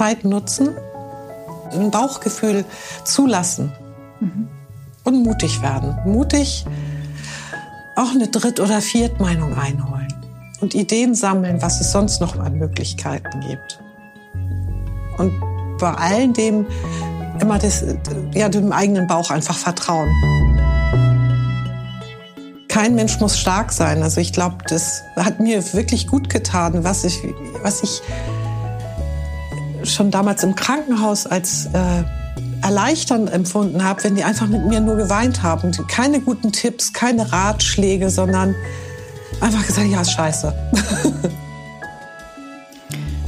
Zeit nutzen, ein Bauchgefühl zulassen mhm. und mutig werden. Mutig auch eine Dritt- oder Viertmeinung einholen und Ideen sammeln, was es sonst noch an Möglichkeiten gibt. Und bei all dem immer das, ja, dem eigenen Bauch einfach vertrauen. Kein Mensch muss stark sein. Also ich glaube, das hat mir wirklich gut getan, was ich, was ich schon damals im Krankenhaus als äh, erleichternd empfunden habe, wenn die einfach mit mir nur geweint haben. Keine guten Tipps, keine Ratschläge, sondern einfach gesagt, ja, ist scheiße.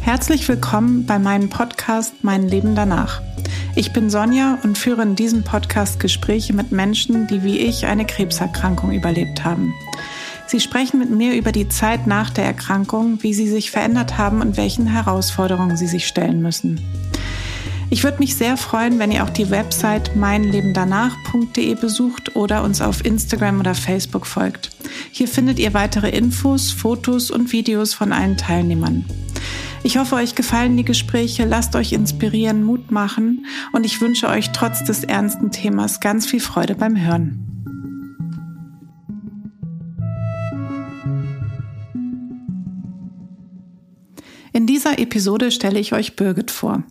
Herzlich willkommen bei meinem Podcast Mein Leben danach. Ich bin Sonja und führe in diesem Podcast Gespräche mit Menschen, die wie ich eine Krebserkrankung überlebt haben. Sie sprechen mit mir über die Zeit nach der Erkrankung, wie sie sich verändert haben und welchen Herausforderungen sie sich stellen müssen. Ich würde mich sehr freuen, wenn ihr auch die Website meinlebendanach.de besucht oder uns auf Instagram oder Facebook folgt. Hier findet ihr weitere Infos, Fotos und Videos von allen Teilnehmern. Ich hoffe, euch gefallen die Gespräche, lasst euch inspirieren, Mut machen und ich wünsche euch trotz des ernsten Themas ganz viel Freude beim Hören. In dieser Episode stelle ich euch Birgit vor.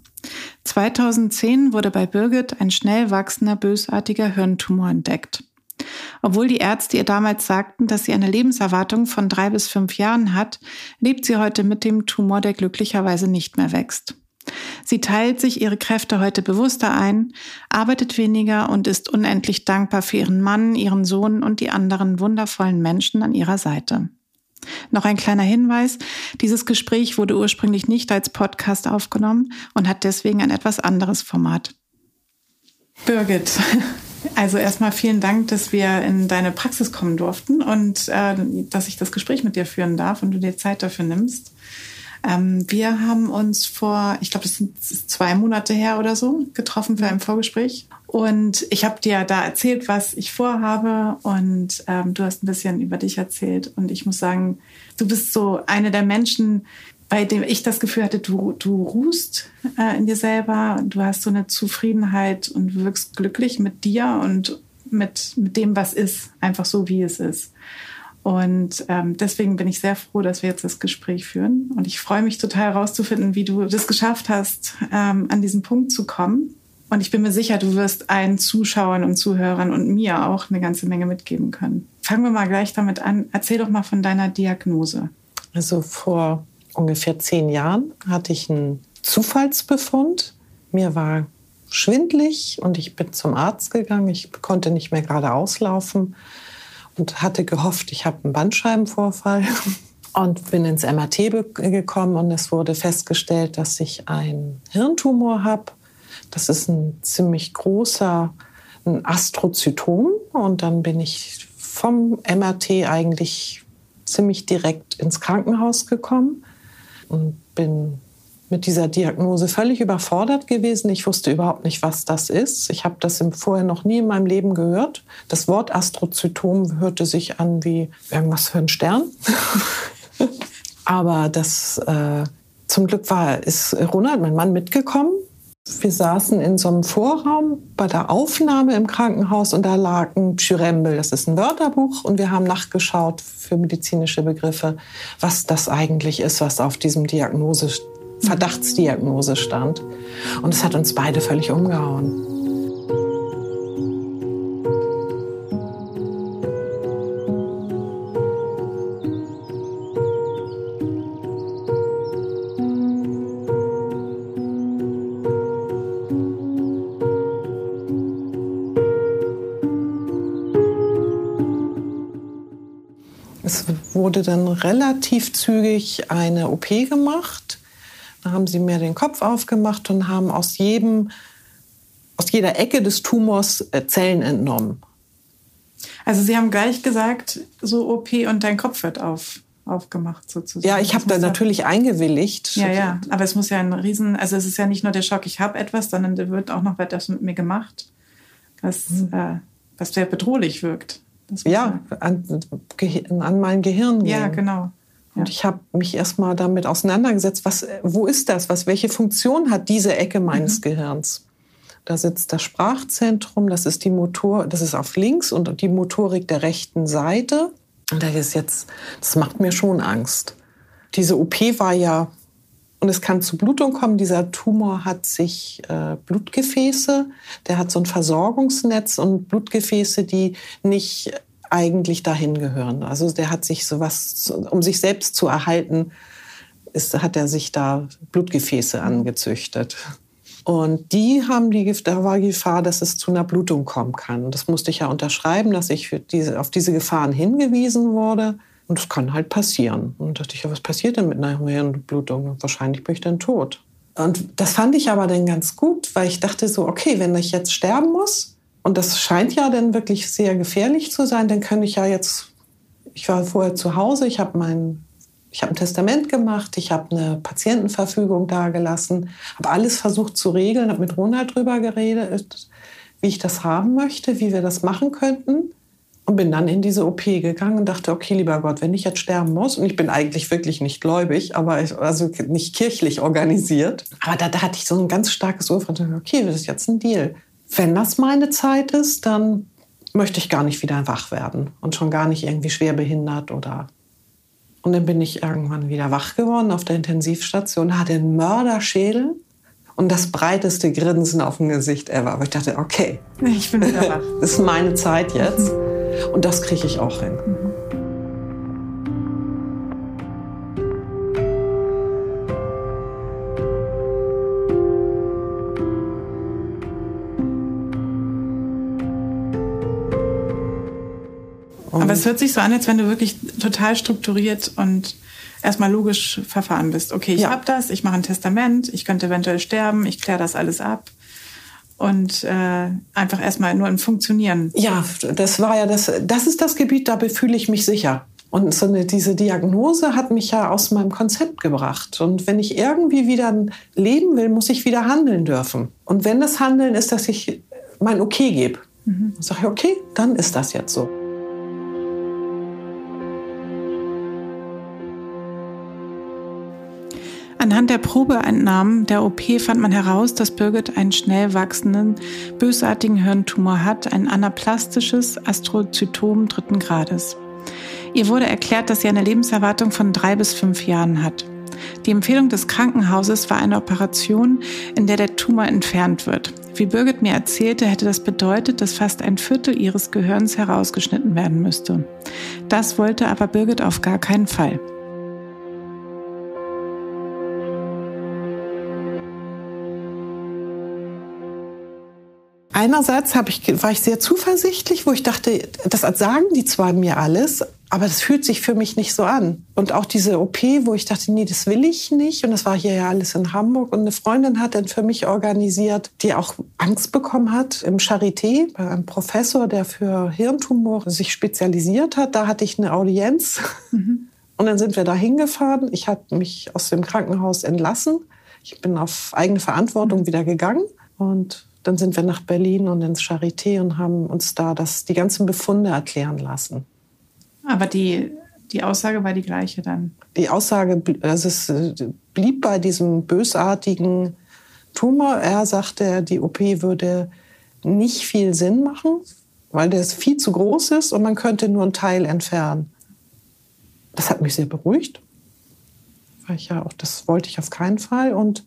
2010 wurde bei Birgit ein schnell wachsender bösartiger Hirntumor entdeckt. Obwohl die Ärzte ihr damals sagten, dass sie eine Lebenserwartung von drei bis fünf Jahren hat, lebt sie heute mit dem Tumor, der glücklicherweise nicht mehr wächst. Sie teilt sich ihre Kräfte heute bewusster ein, arbeitet weniger und ist unendlich dankbar für ihren Mann, ihren Sohn und die anderen wundervollen Menschen an ihrer Seite. Noch ein kleiner Hinweis. Dieses Gespräch wurde ursprünglich nicht als Podcast aufgenommen und hat deswegen ein etwas anderes Format. Birgit, also erstmal vielen Dank, dass wir in deine Praxis kommen durften und äh, dass ich das Gespräch mit dir führen darf und du dir Zeit dafür nimmst. Ähm, wir haben uns vor, ich glaube, das sind zwei Monate her oder so, getroffen für ein Vorgespräch. Und ich habe dir da erzählt, was ich vorhabe und ähm, du hast ein bisschen über dich erzählt. Und ich muss sagen, du bist so eine der Menschen, bei dem ich das Gefühl hatte, du, du ruhst äh, in dir selber, du hast so eine Zufriedenheit und wirkst glücklich mit dir und mit, mit dem, was ist, einfach so, wie es ist. Und ähm, deswegen bin ich sehr froh, dass wir jetzt das Gespräch führen. Und ich freue mich total herauszufinden, wie du das geschafft hast, ähm, an diesen Punkt zu kommen. Und ich bin mir sicher, du wirst allen Zuschauern und Zuhörern und mir auch eine ganze Menge mitgeben können. Fangen wir mal gleich damit an. Erzähl doch mal von deiner Diagnose. Also vor ungefähr zehn Jahren hatte ich einen Zufallsbefund. Mir war schwindlig und ich bin zum Arzt gegangen. Ich konnte nicht mehr gerade auslaufen und hatte gehofft, ich habe einen Bandscheibenvorfall und bin ins MRT gekommen und es wurde festgestellt, dass ich einen Hirntumor habe. Das ist ein ziemlich großer ein Astrozytom und dann bin ich vom MRT eigentlich ziemlich direkt ins Krankenhaus gekommen und bin mit dieser Diagnose völlig überfordert gewesen. Ich wusste überhaupt nicht, was das ist. Ich habe das vorher noch nie in meinem Leben gehört. Das Wort Astrozytom hörte sich an wie irgendwas für ein Stern. Aber das äh, zum Glück war, ist Ronald, mein Mann, mitgekommen. Wir saßen in so einem Vorraum bei der Aufnahme im Krankenhaus und da lag ein Pschyrembel, das ist ein Wörterbuch und wir haben nachgeschaut für medizinische Begriffe, was das eigentlich ist, was auf diesem Diagnose Verdachtsdiagnose stand. Und es hat uns beide völlig umgehauen. Es wurde dann relativ zügig eine OP gemacht haben sie mir den Kopf aufgemacht und haben aus jedem, aus jeder Ecke des Tumors äh, Zellen entnommen. Also Sie haben gleich gesagt, so OP und dein Kopf wird auf, aufgemacht sozusagen. Ja, ich habe da natürlich eingewilligt. Ja, ja, aber es muss ja ein Riesen, also es ist ja nicht nur der Schock, ich habe etwas, sondern da wird auch noch etwas mit mir gemacht, was, mhm. äh, was sehr bedrohlich wirkt. Ja, an, an, mein Gehirn. Ja, genau. Und ich habe mich erstmal damit auseinandergesetzt, was, wo ist das? Was, welche Funktion hat diese Ecke meines mhm. Gehirns? Da sitzt das Sprachzentrum, das ist die Motor, das ist auf links und die Motorik der rechten Seite. Und das ist jetzt, das macht mir schon Angst. Diese OP war ja, und es kann zu Blutung kommen. Dieser Tumor hat sich äh, Blutgefäße, der hat so ein Versorgungsnetz und Blutgefäße, die nicht eigentlich dahin gehören. Also der hat sich sowas, um sich selbst zu erhalten, ist, hat er sich da Blutgefäße angezüchtet. Und die haben die, da war die Gefahr, dass es zu einer Blutung kommen kann. Das musste ich ja unterschreiben, dass ich diese, auf diese Gefahren hingewiesen wurde. Und das kann halt passieren. Und da dachte ich, ja, was passiert denn mit einer Hirnblutung? Wahrscheinlich bin ich dann tot. Und das fand ich aber dann ganz gut, weil ich dachte so, okay, wenn ich jetzt sterben muss, und das scheint ja dann wirklich sehr gefährlich zu sein, dann kann ich ja jetzt, ich war vorher zu Hause, ich habe mein ich habe ein Testament gemacht, ich habe eine Patientenverfügung dagelassen, habe alles versucht zu regeln, habe mit Ronald drüber geredet, wie ich das haben möchte, wie wir das machen könnten. Und bin dann in diese OP gegangen und dachte, okay, lieber Gott, wenn ich jetzt sterben muss, und ich bin eigentlich wirklich nicht gläubig, aber ich, also nicht kirchlich organisiert, aber da, da hatte ich so ein ganz starkes Urteil, okay, das ist jetzt ein Deal. Wenn das meine Zeit ist, dann möchte ich gar nicht wieder wach werden und schon gar nicht irgendwie schwer behindert oder und dann bin ich irgendwann wieder wach geworden auf der Intensivstation, hatte einen Mörderschädel und das breiteste Grinsen auf dem Gesicht ever. Aber ich dachte, okay, ich bin wieder wach. das ist meine Zeit jetzt. Und das kriege ich auch hin. Mhm. Aber es hört sich so an, als wenn du wirklich total strukturiert und erstmal logisch verfahren bist. Okay, ich ja. habe das, ich mache ein Testament, ich könnte eventuell sterben, ich kläre das alles ab und äh, einfach erstmal nur im Funktionieren. Ja, das war ja das, das ist das Gebiet, da fühle ich mich sicher. Und so eine, diese Diagnose hat mich ja aus meinem Konzept gebracht. Und wenn ich irgendwie wieder leben will, muss ich wieder handeln dürfen. Und wenn das Handeln ist, dass ich mein Okay gebe, mhm. sage ich, okay, dann ist das jetzt so. Anhand der Probeentnahmen der OP fand man heraus, dass Birgit einen schnell wachsenden, bösartigen Hirntumor hat, ein anaplastisches Astrozytom dritten Grades. Ihr wurde erklärt, dass sie eine Lebenserwartung von drei bis fünf Jahren hat. Die Empfehlung des Krankenhauses war eine Operation, in der der Tumor entfernt wird. Wie Birgit mir erzählte, hätte das bedeutet, dass fast ein Viertel ihres Gehirns herausgeschnitten werden müsste. Das wollte aber Birgit auf gar keinen Fall. Einerseits ich, war ich sehr zuversichtlich, wo ich dachte, das sagen die zwar mir alles, aber das fühlt sich für mich nicht so an. Und auch diese OP, wo ich dachte, nee, das will ich nicht. Und das war hier ja alles in Hamburg. Und eine Freundin hat dann für mich organisiert, die auch Angst bekommen hat im Charité, bei einem Professor, der für Hirntumore sich spezialisiert hat. Da hatte ich eine Audienz. Mhm. Und dann sind wir da hingefahren. Ich habe mich aus dem Krankenhaus entlassen. Ich bin auf eigene Verantwortung wieder gegangen. Und dann sind wir nach Berlin und ins Charité und haben uns da das, die ganzen Befunde erklären lassen. Aber die, die Aussage war die gleiche dann? Die Aussage, also es blieb bei diesem bösartigen Tumor. Er sagte, die OP würde nicht viel Sinn machen, weil der viel zu groß ist und man könnte nur einen Teil entfernen. Das hat mich sehr beruhigt. Weil ich ja auch, das wollte ich auf keinen Fall. Und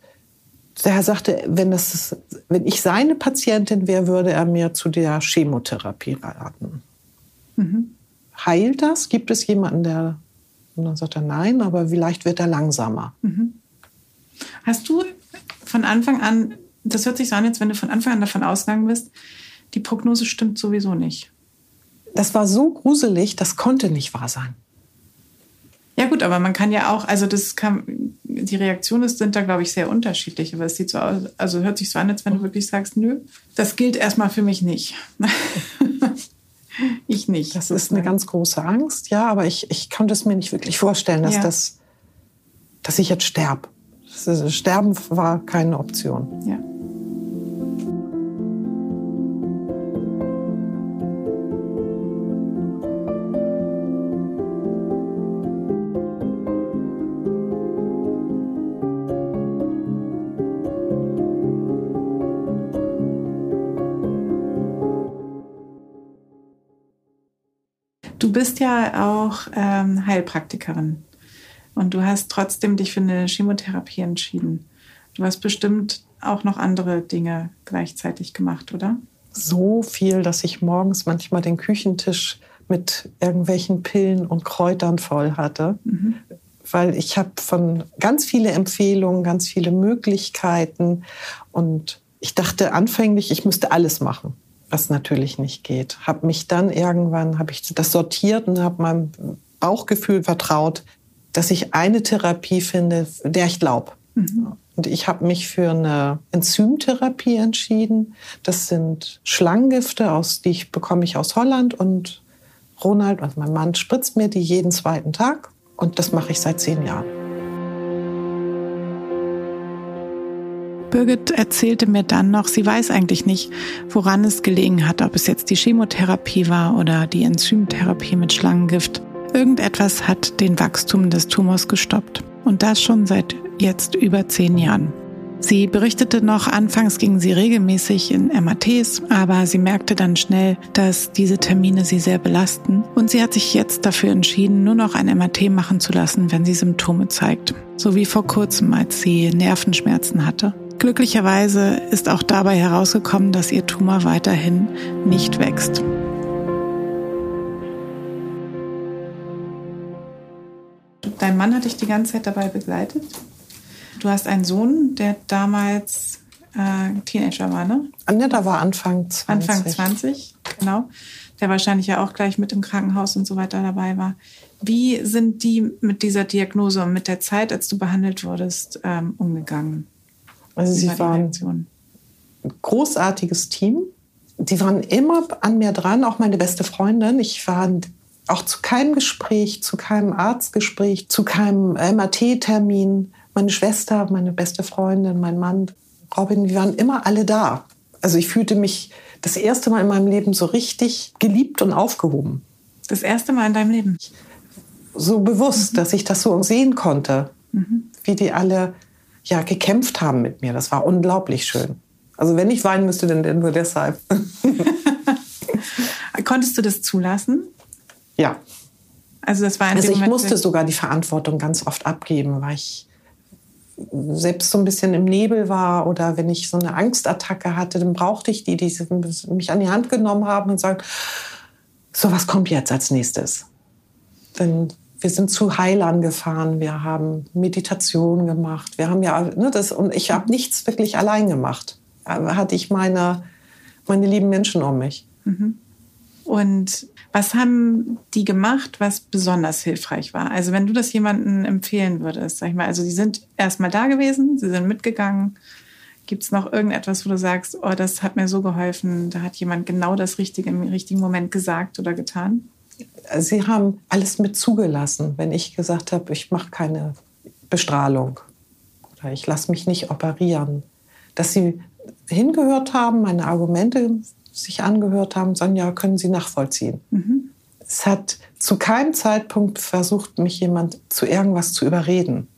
der sagte, wenn, das, wenn ich seine Patientin wäre, würde er mir zu der Chemotherapie raten. Mhm. Heilt das? Gibt es jemanden, der. Und dann sagt er nein, aber vielleicht wird er langsamer. Mhm. Hast du von Anfang an, das hört sich so an, als wenn du von Anfang an davon ausgegangen bist, die Prognose stimmt sowieso nicht. Das war so gruselig, das konnte nicht wahr sein. Ja gut, aber man kann ja auch, also das kann, die Reaktionen sind da, glaube ich, sehr unterschiedlich. Aber es sieht so aus, also hört sich so an, als wenn du wirklich sagst, nö, das gilt erstmal für mich nicht. ich nicht. Das ist eine ganz große Angst, ja, aber ich, ich konnte es mir nicht wirklich vorstellen, dass, ja. das, dass ich jetzt sterbe. Sterben war keine Option. Ja. Du bist ja auch ähm, Heilpraktikerin und du hast trotzdem dich für eine Chemotherapie entschieden. Du hast bestimmt auch noch andere Dinge gleichzeitig gemacht, oder? So viel, dass ich morgens manchmal den Küchentisch mit irgendwelchen Pillen und Kräutern voll hatte. Mhm. Weil ich habe von ganz viele Empfehlungen, ganz viele Möglichkeiten und ich dachte anfänglich, ich müsste alles machen, was natürlich nicht geht. Habe mich dann irgendwann, habe ich das sortiert und habe meinem Bauchgefühl vertraut, dass ich eine Therapie finde, der ich glaube. Mhm. Und ich habe mich für eine Enzymtherapie entschieden. Das sind Schlangengifte, aus, die ich bekomme ich aus Holland und Ronald, also mein Mann, spritzt mir die jeden zweiten Tag und das mache ich seit zehn Jahren. Birgit erzählte mir dann noch, sie weiß eigentlich nicht, woran es gelegen hat, ob es jetzt die Chemotherapie war oder die Enzymtherapie mit Schlangengift. Irgendetwas hat den Wachstum des Tumors gestoppt. Und das schon seit jetzt über zehn Jahren. Sie berichtete noch, anfangs ging sie regelmäßig in MATs, aber sie merkte dann schnell, dass diese Termine sie sehr belasten und sie hat sich jetzt dafür entschieden, nur noch ein MAT machen zu lassen, wenn sie Symptome zeigt. So wie vor kurzem, als sie Nervenschmerzen hatte. Glücklicherweise ist auch dabei herausgekommen, dass ihr Tumor weiterhin nicht wächst. Dein Mann hat dich die ganze Zeit dabei begleitet? Du hast einen Sohn, der damals äh, Teenager war, ne? Ja, da war Anfang 20. Anfang 20, genau. Der wahrscheinlich ja auch gleich mit im Krankenhaus und so weiter dabei war. Wie sind die mit dieser Diagnose und mit der Zeit, als du behandelt wurdest, ähm, umgegangen? Also sie waren ein großartiges Team. Die waren immer an mir dran, auch meine beste Freundin. Ich war auch zu keinem Gespräch, zu keinem Arztgespräch, zu keinem MAT-Termin meine Schwester, meine beste Freundin, mein Mann, Robin, wir waren immer alle da. Also ich fühlte mich das erste Mal in meinem Leben so richtig geliebt und aufgehoben. Das erste Mal in deinem Leben? So bewusst, mhm. dass ich das so sehen konnte, mhm. wie die alle ja, gekämpft haben mit mir. Das war unglaublich schön. Also wenn ich weinen müsste, dann nur deshalb. Konntest du das zulassen? Ja. Also das war Also ich musste sogar die Verantwortung ganz oft abgeben, weil ich selbst so ein bisschen im Nebel war oder wenn ich so eine Angstattacke hatte, dann brauchte ich die, die mich an die Hand genommen haben und sagen, so was kommt jetzt als nächstes. Denn wir sind zu Heilern gefahren, wir haben Meditation gemacht, wir haben ja, ne, das, und ich habe nichts wirklich allein gemacht. Da hatte ich meine, meine lieben Menschen um mich. Mhm. Und was haben die gemacht, was besonders hilfreich war? Also wenn du das jemandem empfehlen würdest, sag ich mal, also die sind erstmal da gewesen, sie sind mitgegangen. Gibt es noch irgendetwas, wo du sagst, oh, das hat mir so geholfen, da hat jemand genau das Richtige im richtigen Moment gesagt oder getan? Sie haben alles mit zugelassen, wenn ich gesagt habe, ich mache keine Bestrahlung oder ich lasse mich nicht operieren. Dass sie hingehört haben, meine Argumente sich angehört haben, sagen, ja, können Sie nachvollziehen. Mhm. Es hat zu keinem Zeitpunkt versucht, mich jemand zu irgendwas zu überreden.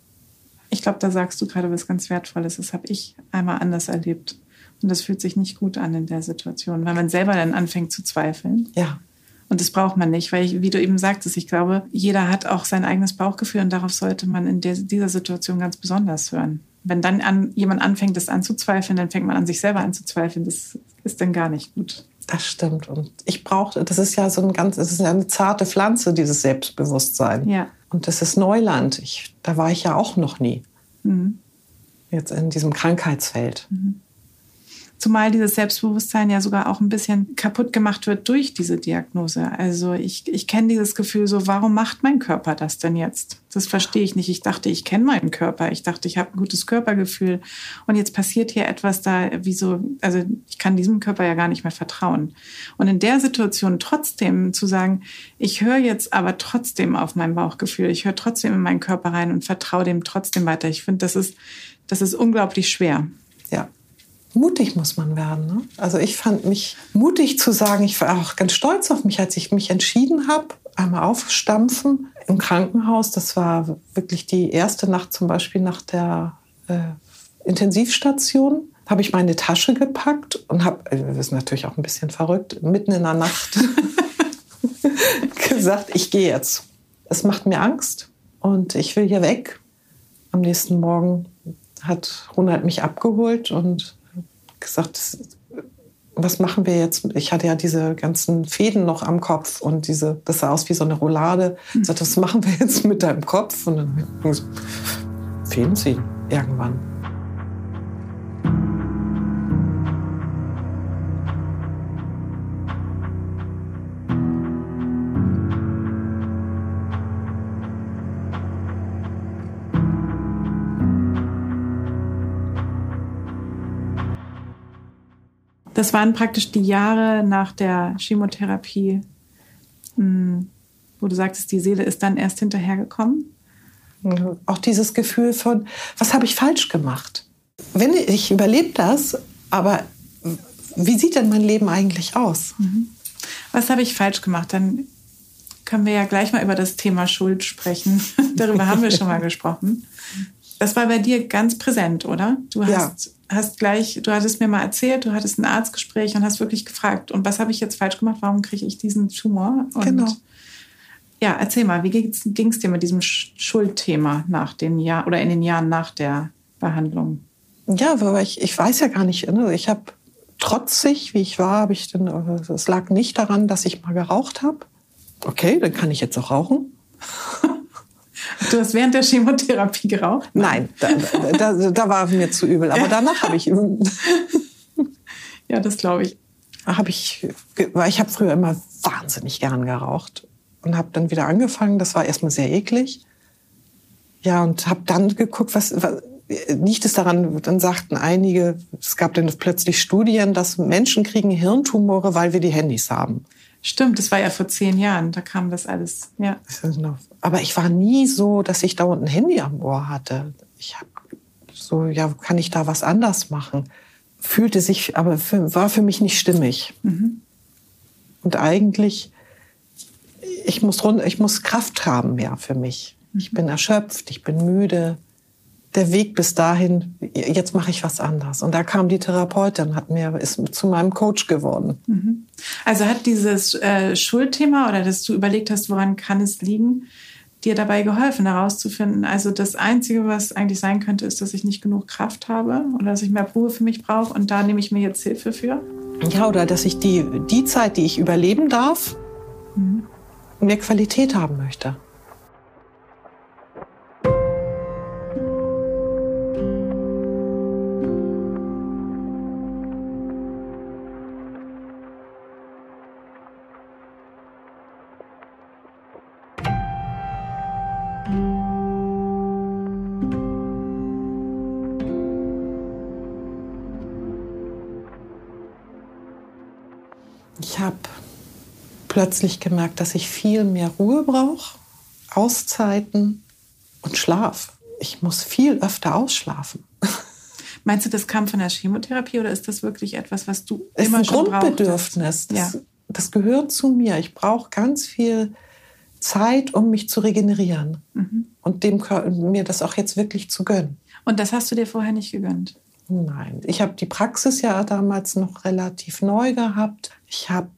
Ich glaube, da sagst du gerade was ganz Wertvolles. Das habe ich einmal anders erlebt. Und das fühlt sich nicht gut an in der Situation, weil man selber dann anfängt zu zweifeln. Ja. Und das braucht man nicht, weil, ich, wie du eben sagtest, ich glaube, jeder hat auch sein eigenes Bauchgefühl und darauf sollte man in der, dieser Situation ganz besonders hören. Wenn dann an, jemand anfängt, das anzuzweifeln, dann fängt man an, sich selber anzuzweifeln. Das ist dann gar nicht gut. Das stimmt. Und ich brauchte, das ist ja so ein ganz, es ist ja eine zarte Pflanze, dieses Selbstbewusstsein. Ja. Und das ist Neuland. Ich, da war ich ja auch noch nie. Mhm. Jetzt in diesem Krankheitsfeld. Mhm. Zumal dieses Selbstbewusstsein ja sogar auch ein bisschen kaputt gemacht wird durch diese Diagnose. Also ich, ich kenne dieses Gefühl so, warum macht mein Körper das denn jetzt? Das verstehe ich nicht. Ich dachte, ich kenne meinen Körper. Ich dachte, ich habe ein gutes Körpergefühl. Und jetzt passiert hier etwas da, wieso, also ich kann diesem Körper ja gar nicht mehr vertrauen. Und in der Situation trotzdem zu sagen, ich höre jetzt aber trotzdem auf mein Bauchgefühl, ich höre trotzdem in meinen Körper rein und vertraue dem trotzdem weiter. Ich finde, das ist, das ist unglaublich schwer. Ja, mutig muss man werden. Ne? Also ich fand mich mutig zu sagen, ich war auch ganz stolz auf mich, als ich mich entschieden habe, einmal aufstampfen im Krankenhaus. Das war wirklich die erste Nacht zum Beispiel nach der äh, Intensivstation. Habe ich meine Tasche gepackt und habe, das ist natürlich auch ein bisschen verrückt, mitten in der Nacht gesagt, ich gehe jetzt. Es macht mir Angst und ich will hier weg. Am nächsten Morgen hat Ronald mich abgeholt und gesagt, was machen wir jetzt? Ich hatte ja diese ganzen Fäden noch am Kopf und diese, das sah aus wie so eine Roulade. Ich sagte, was machen wir jetzt mit deinem Kopf? Und dann Fäden ziehen irgendwann. Das waren praktisch die Jahre nach der Chemotherapie, hm, wo du sagtest, die Seele ist dann erst hinterhergekommen. Auch dieses Gefühl von, was habe ich falsch gemacht? Wenn ich überlebe das, aber wie sieht denn mein Leben eigentlich aus? Mhm. Was habe ich falsch gemacht? Dann können wir ja gleich mal über das Thema Schuld sprechen. Darüber haben wir schon mal gesprochen. Das war bei dir ganz präsent, oder? Du hast ja hast gleich, du hattest mir mal erzählt, du hattest ein Arztgespräch und hast wirklich gefragt, und was habe ich jetzt falsch gemacht? Warum kriege ich diesen Tumor? Und genau. Ja, erzähl mal, wie ging es dir mit diesem Schuldthema nach den Jahren oder in den Jahren nach der Behandlung? Ja, weil ich, ich weiß ja gar nicht, ne? ich habe trotzig, wie ich war, habe ich dann, es lag nicht daran, dass ich mal geraucht habe. Okay, dann kann ich jetzt auch rauchen. Du hast während der Chemotherapie geraucht? Nein, da, da, da war mir zu übel. Aber danach habe ich. ja, das glaube ich. Habe ich, ich habe früher immer wahnsinnig gern geraucht und habe dann wieder angefangen. Das war erstmal sehr eklig. Ja, und habe dann geguckt, was, was liegt es daran, dann sagten einige, es gab dann plötzlich Studien, dass Menschen kriegen Hirntumore, weil wir die Handys haben. Stimmt, das war ja vor zehn Jahren, da kam das alles. Ja. Aber ich war nie so, dass ich dauernd ein Handy am Ohr hatte. Ich habe so, ja, kann ich da was anders machen? Fühlte sich, aber für, war für mich nicht stimmig. Mhm. Und eigentlich, ich muss, ich muss Kraft haben mehr für mich. Ich bin erschöpft, ich bin müde der Weg bis dahin, jetzt mache ich was anders. Und da kam die Therapeutin, hat mir, ist zu meinem Coach geworden. Mhm. Also hat dieses äh, Schuldthema oder dass du überlegt hast, woran kann es liegen, dir dabei geholfen, herauszufinden, also das Einzige, was eigentlich sein könnte, ist, dass ich nicht genug Kraft habe oder dass ich mehr Ruhe für mich brauche und da nehme ich mir jetzt Hilfe für? Ja, oder dass ich die, die Zeit, die ich überleben darf, mhm. mehr Qualität haben möchte. Plötzlich gemerkt, dass ich viel mehr Ruhe brauche, Auszeiten und Schlaf. Ich muss viel öfter ausschlafen. Meinst du, das kam von der Chemotherapie oder ist das wirklich etwas, was du es immer ein schon Grundbedürfnis. Das, ja. das gehört zu mir. Ich brauche ganz viel Zeit, um mich zu regenerieren mhm. und dem mir das auch jetzt wirklich zu gönnen. Und das hast du dir vorher nicht gegönnt? Nein, ich habe die Praxis ja damals noch relativ neu gehabt. Ich habe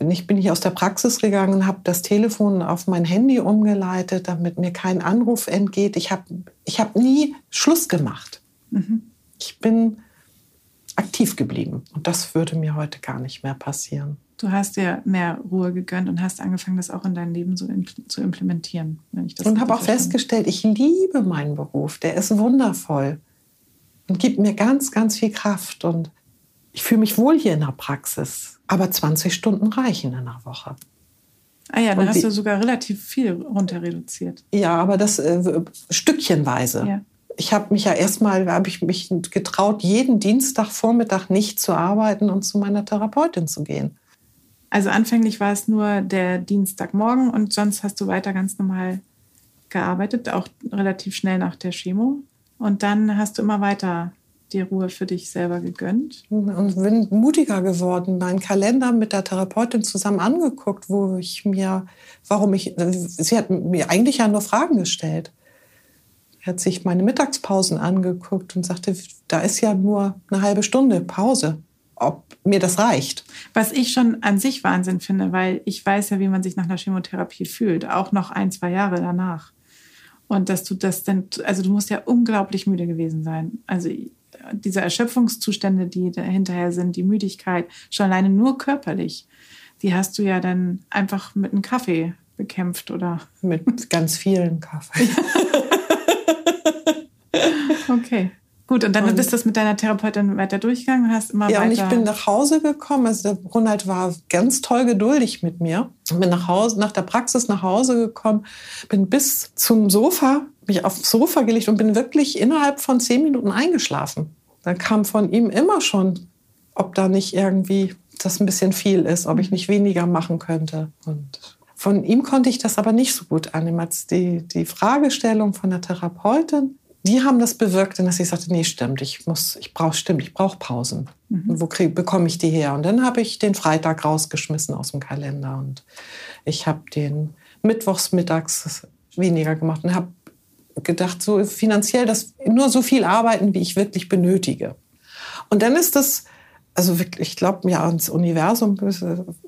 ich bin nicht aus der Praxis gegangen, habe das Telefon auf mein Handy umgeleitet, damit mir kein Anruf entgeht. Ich habe ich hab nie Schluss gemacht. Mhm. Ich bin aktiv geblieben und das würde mir heute gar nicht mehr passieren. Du hast dir mehr Ruhe gegönnt und hast angefangen, das auch in dein Leben so in, zu implementieren. und habe auch festgestellt, ich liebe meinen Beruf. Der ist wundervoll und gibt mir ganz, ganz viel Kraft. Und ich fühle mich wohl hier in der Praxis. Aber 20 Stunden reichen in der Woche. Ah ja, dann und hast du sogar relativ viel runter reduziert. Ja, aber das äh, stückchenweise. Ja. Ich habe mich ja erstmal, habe ich mich getraut, jeden Dienstagvormittag nicht zu arbeiten und zu meiner Therapeutin zu gehen. Also anfänglich war es nur der Dienstagmorgen und sonst hast du weiter ganz normal gearbeitet, auch relativ schnell nach der Chemo. Und dann hast du immer weiter die Ruhe für dich selber gegönnt. Und bin mutiger geworden, meinen Kalender mit der Therapeutin zusammen angeguckt, wo ich mir, warum ich, sie hat mir eigentlich ja nur Fragen gestellt. Hat sich meine Mittagspausen angeguckt und sagte, da ist ja nur eine halbe Stunde Pause. ob mir das reicht. Was ich schon an sich Wahnsinn finde, weil ich weiß ja, wie man sich nach einer Chemotherapie fühlt, auch noch ein, zwei Jahre danach. Und dass du das dann, also du musst ja unglaublich müde gewesen sein. Also diese Erschöpfungszustände, die dahinterher sind, die Müdigkeit, schon alleine nur körperlich, die hast du ja dann einfach mit einem Kaffee bekämpft, oder? Mit ganz vielen Kaffee. okay. Gut, und dann und, bist du das mit deiner Therapeutin weiter durchgegangen hast immer ja, weiter... Ja, und ich bin nach Hause gekommen. Also der Ronald war ganz toll geduldig mit mir. Ich bin nach Hause, nach der Praxis nach Hause gekommen, bin bis zum Sofa, mich aufs Sofa gelegt und bin wirklich innerhalb von zehn Minuten eingeschlafen. Dann kam von ihm immer schon, ob da nicht irgendwie das ein bisschen viel ist, ob ich nicht weniger machen könnte. Und von ihm konnte ich das aber nicht so gut annehmen. Als die, die Fragestellung von der Therapeutin die haben das bewirkt, dass ich sagte, nee, stimmt, ich muss, ich brauche, stimmt, ich brauche Pausen. Mhm. Wo krieg, bekomme ich die her? Und dann habe ich den Freitag rausgeschmissen aus dem Kalender und ich habe den mittwochs mittags weniger gemacht und habe gedacht, so finanziell, dass nur so viel arbeiten, wie ich wirklich benötige. Und dann ist das, also wirklich, ich glaube, ja, ins Universum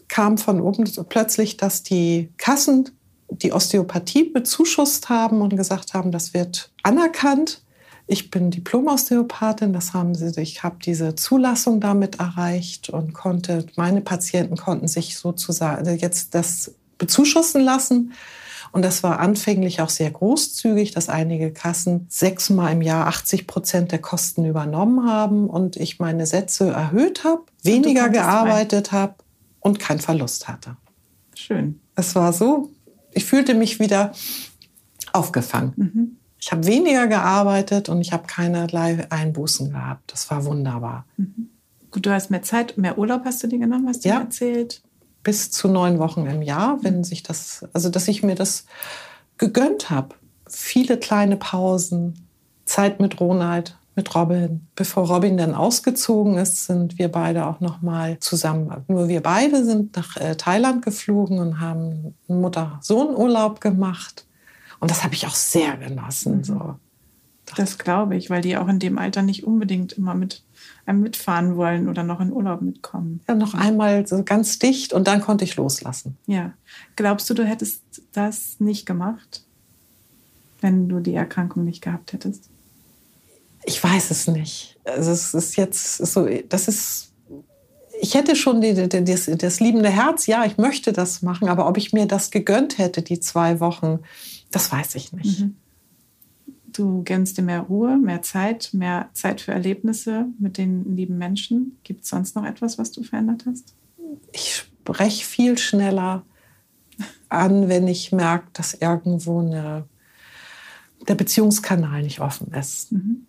kam von oben plötzlich, dass die Kassen die Osteopathie bezuschusst haben und gesagt haben, das wird anerkannt. Ich bin Diplom-Osteopathin, das haben sie, ich habe diese Zulassung damit erreicht und konnte, meine Patienten konnten sich sozusagen jetzt das bezuschussen lassen. Und das war anfänglich auch sehr großzügig, dass einige Kassen sechsmal im Jahr 80 Prozent der Kosten übernommen haben und ich meine Sätze erhöht habe, weniger gearbeitet habe und keinen Verlust hatte. Schön. Es war so ich fühlte mich wieder aufgefangen. Mhm. Ich habe weniger gearbeitet und ich habe keinerlei Einbußen gehabt. Das war wunderbar. Mhm. Gut, du hast mehr Zeit, mehr Urlaub hast du dir genommen, hast du ja. erzählt? Bis zu neun Wochen im Jahr, wenn sich das, also dass ich mir das gegönnt habe. Viele kleine Pausen, Zeit mit Ronald, mit Robin. Bevor Robin dann ausgezogen ist, sind wir beide auch noch mal zusammen. Nur wir beide sind nach äh, Thailand geflogen und haben Mutter-Sohn-Urlaub gemacht. Und das habe ich auch sehr genossen. Mhm. So. Das glaube ich, weil die auch in dem Alter nicht unbedingt immer mit mitfahren wollen oder noch in Urlaub mitkommen. Ja, noch einmal so ganz dicht und dann konnte ich loslassen. Ja. Glaubst du, du hättest das nicht gemacht, wenn du die Erkrankung nicht gehabt hättest? Ich weiß es nicht. Also es ist jetzt so, das ist, ich hätte schon die, die, das, das liebende Herz, ja, ich möchte das machen, aber ob ich mir das gegönnt hätte, die zwei Wochen, das weiß ich nicht. Mhm. Du gönnst dir mehr Ruhe, mehr Zeit, mehr Zeit für Erlebnisse mit den lieben Menschen. Gibt es sonst noch etwas, was du verändert hast? Ich spreche viel schneller an, wenn ich merke, dass irgendwo eine, der Beziehungskanal nicht offen ist. Mhm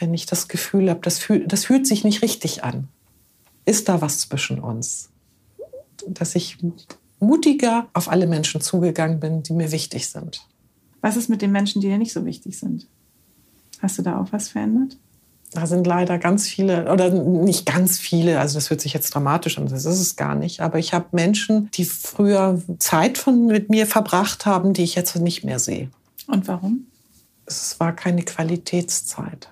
wenn ich das Gefühl habe, das, fühl, das fühlt sich nicht richtig an. Ist da was zwischen uns? Dass ich mutiger auf alle Menschen zugegangen bin, die mir wichtig sind. Was ist mit den Menschen, die dir nicht so wichtig sind? Hast du da auch was verändert? Da sind leider ganz viele, oder nicht ganz viele, also das hört sich jetzt dramatisch an, das ist es gar nicht, aber ich habe Menschen, die früher Zeit von, mit mir verbracht haben, die ich jetzt nicht mehr sehe. Und warum? es war keine Qualitätszeit.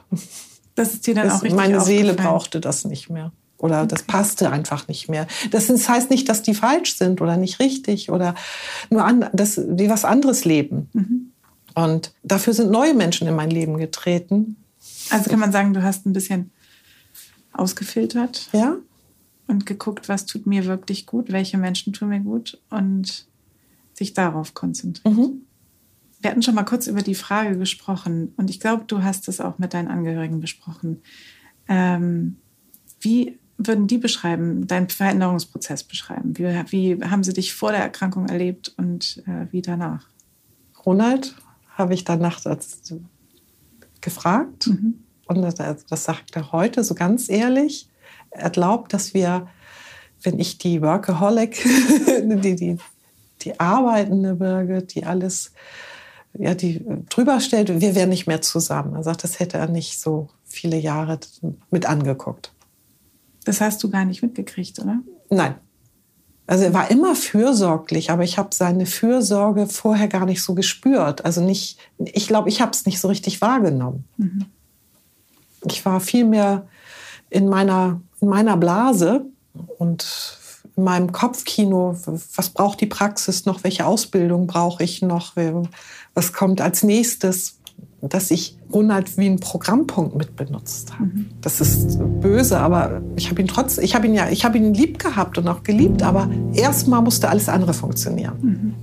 Das ist dir dann auch richtig Meine Seele brauchte das nicht mehr. Oder das passte einfach nicht mehr. Das heißt nicht, dass die falsch sind oder nicht richtig oder nur an, dass die was anderes leben. Mhm. Und dafür sind neue Menschen in mein Leben getreten. Also kann man sagen, du hast ein bisschen ausgefiltert. Ja. Und geguckt, was tut mir wirklich gut, welche Menschen tun mir gut und sich darauf konzentriert. Mhm. Wir hatten schon mal kurz über die Frage gesprochen und ich glaube, du hast es auch mit deinen Angehörigen besprochen. Ähm, wie würden die beschreiben, deinen Veränderungsprozess beschreiben? Wie, wie haben sie dich vor der Erkrankung erlebt und äh, wie danach? Ronald habe ich danach gefragt mhm. und das, das sagt er heute so ganz ehrlich. Er glaubt, dass wir, wenn ich die Workaholic, die, die, die arbeitende Birgit, die alles ja, die drüber stellt, wir wären nicht mehr zusammen. Er sagt, das hätte er nicht so viele Jahre mit angeguckt. Das hast du gar nicht mitgekriegt, oder? Nein. Also er war immer fürsorglich, aber ich habe seine Fürsorge vorher gar nicht so gespürt. Also nicht, ich glaube, ich habe es nicht so richtig wahrgenommen. Mhm. Ich war viel mehr in meiner, in meiner Blase und in meinem Kopfkino, was braucht die Praxis noch, welche Ausbildung brauche ich noch, was kommt als nächstes, dass ich Ronald wie einen Programmpunkt mit benutzt habe. Mhm. Das ist böse, aber ich habe ihn trotz, ich habe ihn ja, ich habe ihn lieb gehabt und auch geliebt, aber erstmal musste alles andere funktionieren. Mhm.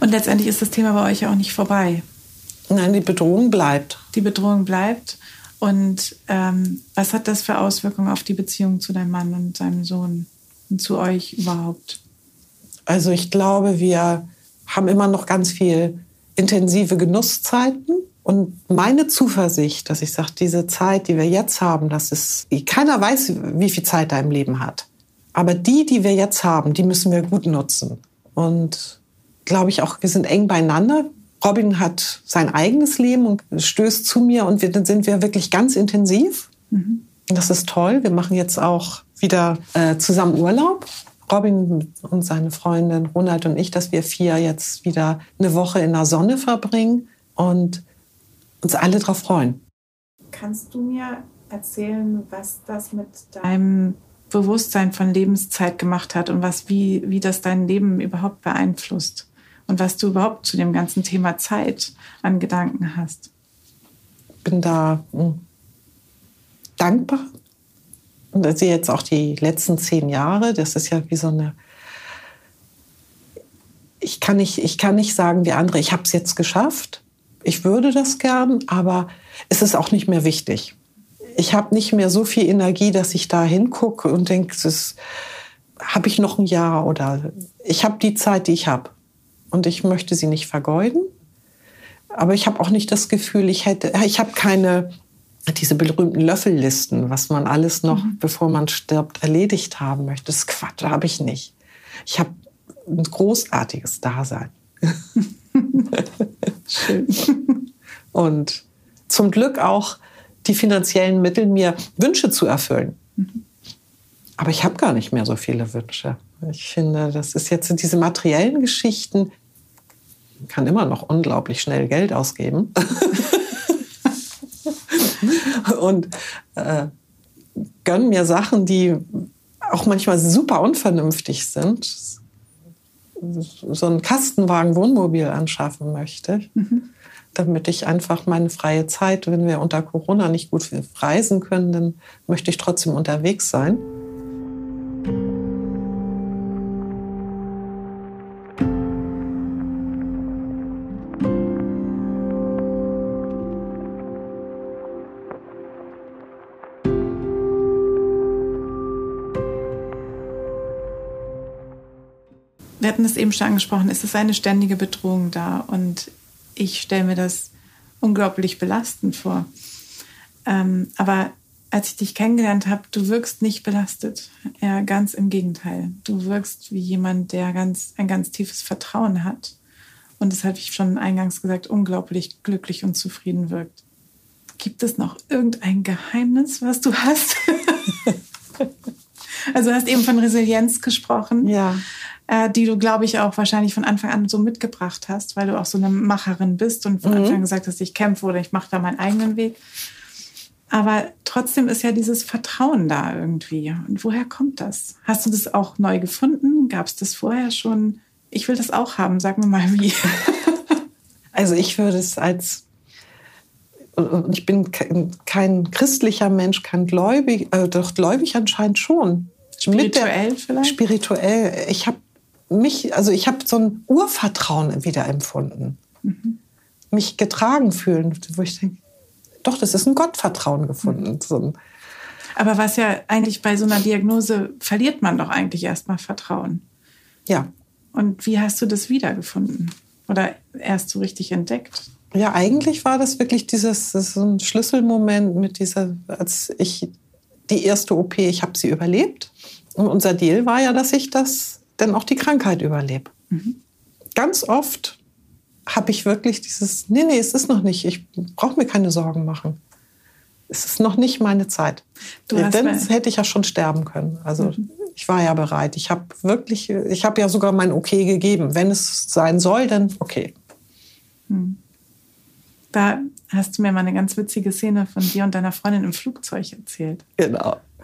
Und letztendlich ist das Thema bei euch ja auch nicht vorbei. Nein, die Bedrohung bleibt. Die Bedrohung bleibt. Und ähm, was hat das für Auswirkungen auf die Beziehung zu deinem Mann und seinem Sohn und zu euch überhaupt? Also ich glaube, wir haben immer noch ganz viel intensive Genusszeiten. Und meine Zuversicht, dass ich sage, diese Zeit, die wir jetzt haben, das ist, keiner weiß, wie viel Zeit er im Leben hat. Aber die, die wir jetzt haben, die müssen wir gut nutzen. Und glaube ich, auch, wir sind eng beieinander. Robin hat sein eigenes Leben und stößt zu mir und wir, dann sind wir wirklich ganz intensiv. Mhm. Das ist toll. Wir machen jetzt auch wieder äh, zusammen Urlaub. Robin und seine Freundin Ronald und ich, dass wir vier jetzt wieder eine Woche in der Sonne verbringen und uns alle darauf freuen. Kannst du mir erzählen, was das mit deinem Bewusstsein von Lebenszeit gemacht hat und was, wie, wie das dein Leben überhaupt beeinflusst? Und was du überhaupt zu dem ganzen Thema Zeit an Gedanken hast. Bin da hm, dankbar und sehe jetzt auch die letzten zehn Jahre. Das ist ja wie so eine. Ich kann nicht, ich kann nicht sagen wie andere, ich habe es jetzt geschafft. Ich würde das gern, aber es ist auch nicht mehr wichtig. Ich habe nicht mehr so viel Energie, dass ich da hingucke und denke, habe ich noch ein Jahr oder ich habe die Zeit, die ich habe und ich möchte sie nicht vergeuden. Aber ich habe auch nicht das Gefühl, ich hätte, ich habe keine diese berühmten Löffellisten, was man alles noch, mhm. bevor man stirbt, erledigt haben möchte. Das ist Quatsch, habe ich nicht. Ich habe ein großartiges Dasein. Schön. Und zum Glück auch die finanziellen Mittel, mir Wünsche zu erfüllen. Mhm. Aber ich habe gar nicht mehr so viele Wünsche. Ich finde, das ist jetzt diese materiellen Geschichten, kann immer noch unglaublich schnell Geld ausgeben. und äh, gönnen mir Sachen, die auch manchmal super unvernünftig sind. So einen Kastenwagen Wohnmobil anschaffen möchte, mhm. damit ich einfach meine freie Zeit, wenn wir unter Corona nicht gut reisen können, dann möchte ich trotzdem unterwegs sein. Hatten es eben schon angesprochen, es ist eine ständige Bedrohung da und ich stelle mir das unglaublich belastend vor. Ähm, aber als ich dich kennengelernt habe, du wirkst nicht belastet. Ja, ganz im Gegenteil. Du wirkst wie jemand, der ganz, ein ganz tiefes Vertrauen hat. Und das habe ich schon eingangs gesagt, unglaublich glücklich und zufrieden wirkt. Gibt es noch irgendein Geheimnis, was du hast? also du hast eben von Resilienz gesprochen. Ja äh, die du, glaube ich, auch wahrscheinlich von Anfang an so mitgebracht hast, weil du auch so eine Macherin bist und von mhm. Anfang an gesagt hast, ich kämpfe oder ich mache da meinen eigenen Weg. Aber trotzdem ist ja dieses Vertrauen da irgendwie. Und woher kommt das? Hast du das auch neu gefunden? Gab es das vorher schon? Ich will das auch haben. Sag mir mal wie. Also ich würde es als ich bin kein christlicher Mensch, kein gläubig, äh, doch gläubig anscheinend schon. Spirituell vielleicht? Spirituell. Ich habe mich, also ich habe so ein Urvertrauen wieder empfunden. Mhm. Mich getragen fühlen, wo ich denke, doch, das ist ein Gottvertrauen gefunden. Mhm. Aber was ja eigentlich bei so einer Diagnose verliert man doch eigentlich erstmal Vertrauen. Ja. Und wie hast du das wiedergefunden? Oder erst so richtig entdeckt? Ja, eigentlich war das wirklich dieses das so ein Schlüsselmoment mit dieser, als ich die erste OP, ich habe sie überlebt. Und unser Deal war ja, dass ich das dann auch die Krankheit überlebe. Mhm. Ganz oft habe ich wirklich dieses, nee, nee, es ist noch nicht, ich brauche mir keine Sorgen machen. Es ist noch nicht meine Zeit. Du ja, dann hätte ich ja schon sterben können. Also mhm. Ich war ja bereit. Ich habe wirklich, ich habe ja sogar mein Okay gegeben. Wenn es sein soll, dann okay. Hm. Da hast du mir mal eine ganz witzige Szene von dir und deiner Freundin im Flugzeug erzählt. Genau.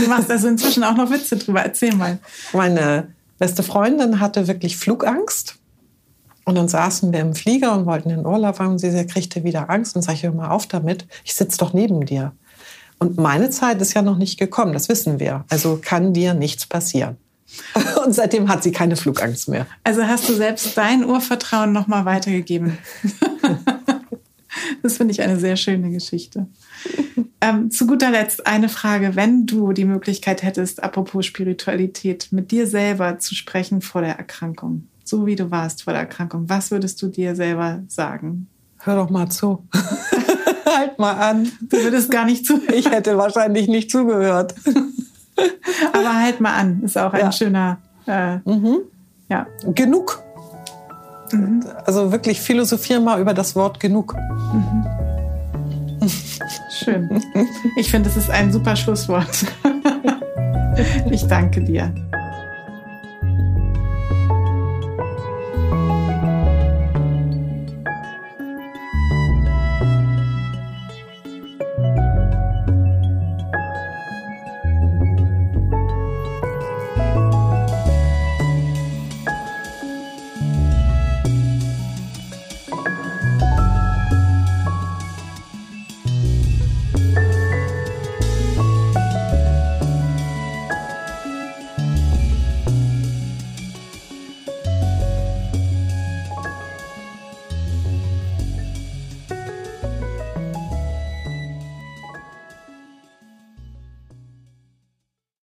du machst also inzwischen auch noch Witze drüber. Erzähl mal. Meine beste Freundin hatte wirklich Flugangst. Und dann saßen wir im Flieger und wollten in den Urlaub fahren und sie kriegte wieder Angst und sage ich, hör mal auf damit, ich sitze doch neben dir. Und meine Zeit ist ja noch nicht gekommen, das wissen wir. Also kann dir nichts passieren. Und seitdem hat sie keine Flugangst mehr. Also hast du selbst dein Urvertrauen nochmal weitergegeben. Das finde ich eine sehr schöne Geschichte. Ähm, zu guter Letzt eine Frage. Wenn du die Möglichkeit hättest, apropos Spiritualität, mit dir selber zu sprechen vor der Erkrankung, so wie du warst vor der Erkrankung, was würdest du dir selber sagen? Hör doch mal zu. halt mal an. Du würdest gar nicht zuhören. Ich hätte wahrscheinlich nicht zugehört. Aber halt mal an, ist auch ein ja. schöner. Äh, mhm. Ja. Genug. Mhm. Also wirklich philosophieren mal über das Wort genug. Mhm. Schön. Ich finde, es ist ein super Schlusswort. Ich danke dir.